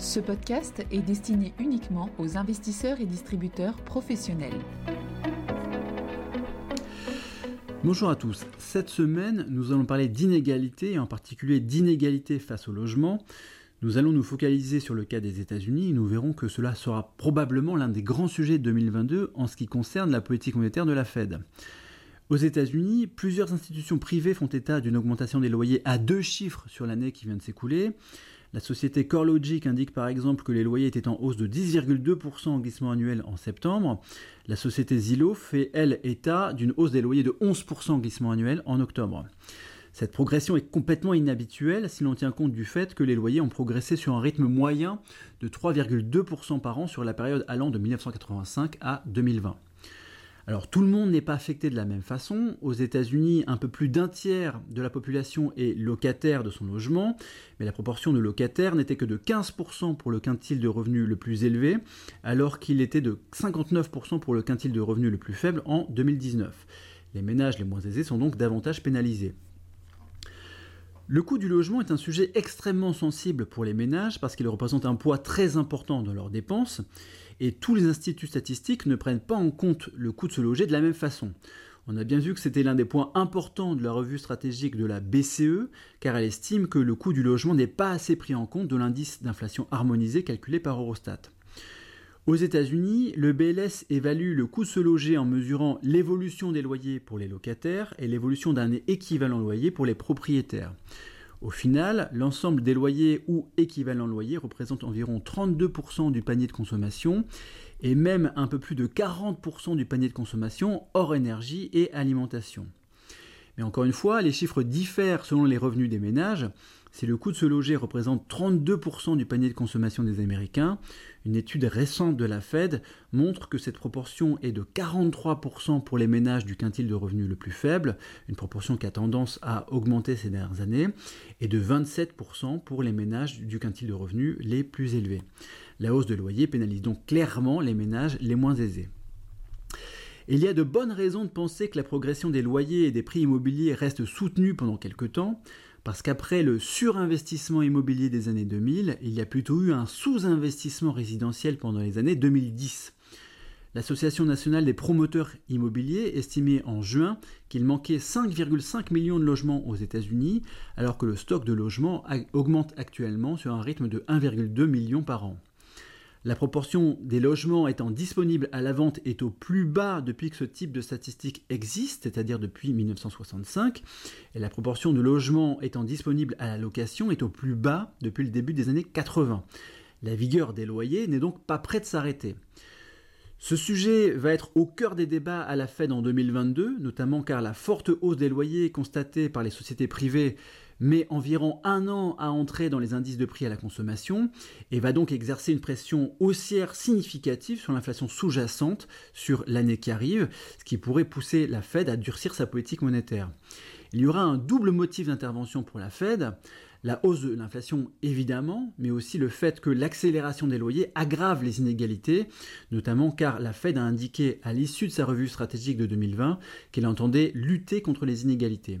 Ce podcast est destiné uniquement aux investisseurs et distributeurs professionnels. Bonjour à tous. Cette semaine, nous allons parler d'inégalité, et en particulier d'inégalité face au logement. Nous allons nous focaliser sur le cas des États-Unis et nous verrons que cela sera probablement l'un des grands sujets de 2022 en ce qui concerne la politique monétaire de la Fed. Aux États-Unis, plusieurs institutions privées font état d'une augmentation des loyers à deux chiffres sur l'année qui vient de s'écouler. La société CoreLogic indique par exemple que les loyers étaient en hausse de 10,2% en glissement annuel en septembre. La société Zillow fait, elle, état d'une hausse des loyers de 11% en glissement annuel en octobre. Cette progression est complètement inhabituelle si l'on tient compte du fait que les loyers ont progressé sur un rythme moyen de 3,2% par an sur la période allant de 1985 à 2020. Alors tout le monde n'est pas affecté de la même façon. Aux États-Unis, un peu plus d'un tiers de la population est locataire de son logement, mais la proportion de locataires n'était que de 15% pour le quintile de revenus le plus élevé, alors qu'il était de 59% pour le quintile de revenus le plus faible en 2019. Les ménages les moins aisés sont donc davantage pénalisés. Le coût du logement est un sujet extrêmement sensible pour les ménages parce qu'il représente un poids très important dans leurs dépenses et tous les instituts statistiques ne prennent pas en compte le coût de se loger de la même façon. On a bien vu que c'était l'un des points importants de la revue stratégique de la BCE car elle estime que le coût du logement n'est pas assez pris en compte de l'indice d'inflation harmonisé calculé par Eurostat. Aux États-Unis, le BLS évalue le coût de se loger en mesurant l'évolution des loyers pour les locataires et l'évolution d'un équivalent loyer pour les propriétaires. Au final, l'ensemble des loyers ou équivalents loyers représente environ 32% du panier de consommation et même un peu plus de 40% du panier de consommation hors énergie et alimentation. Mais encore une fois, les chiffres diffèrent selon les revenus des ménages. Si le coût de se loger représente 32% du panier de consommation des Américains, une étude récente de la Fed montre que cette proportion est de 43% pour les ménages du quintile de revenus le plus faible, une proportion qui a tendance à augmenter ces dernières années, et de 27% pour les ménages du quintile de revenus les plus élevés. La hausse de loyer pénalise donc clairement les ménages les moins aisés. Il y a de bonnes raisons de penser que la progression des loyers et des prix immobiliers reste soutenue pendant quelques temps. Parce qu'après le surinvestissement immobilier des années 2000, il y a plutôt eu un sous-investissement résidentiel pendant les années 2010. L'Association nationale des promoteurs immobiliers estimait en juin qu'il manquait 5,5 millions de logements aux États-Unis, alors que le stock de logements augmente actuellement sur un rythme de 1,2 million par an. La proportion des logements étant disponibles à la vente est au plus bas depuis que ce type de statistique existe, c'est-à-dire depuis 1965, et la proportion de logements étant disponibles à la location est au plus bas depuis le début des années 80. La vigueur des loyers n'est donc pas près de s'arrêter. Ce sujet va être au cœur des débats à la Fed en 2022, notamment car la forte hausse des loyers constatée par les sociétés privées met environ un an à entrer dans les indices de prix à la consommation et va donc exercer une pression haussière significative sur l'inflation sous-jacente sur l'année qui arrive, ce qui pourrait pousser la Fed à durcir sa politique monétaire. Il y aura un double motif d'intervention pour la Fed, la hausse de l'inflation évidemment, mais aussi le fait que l'accélération des loyers aggrave les inégalités, notamment car la Fed a indiqué à l'issue de sa revue stratégique de 2020 qu'elle entendait lutter contre les inégalités.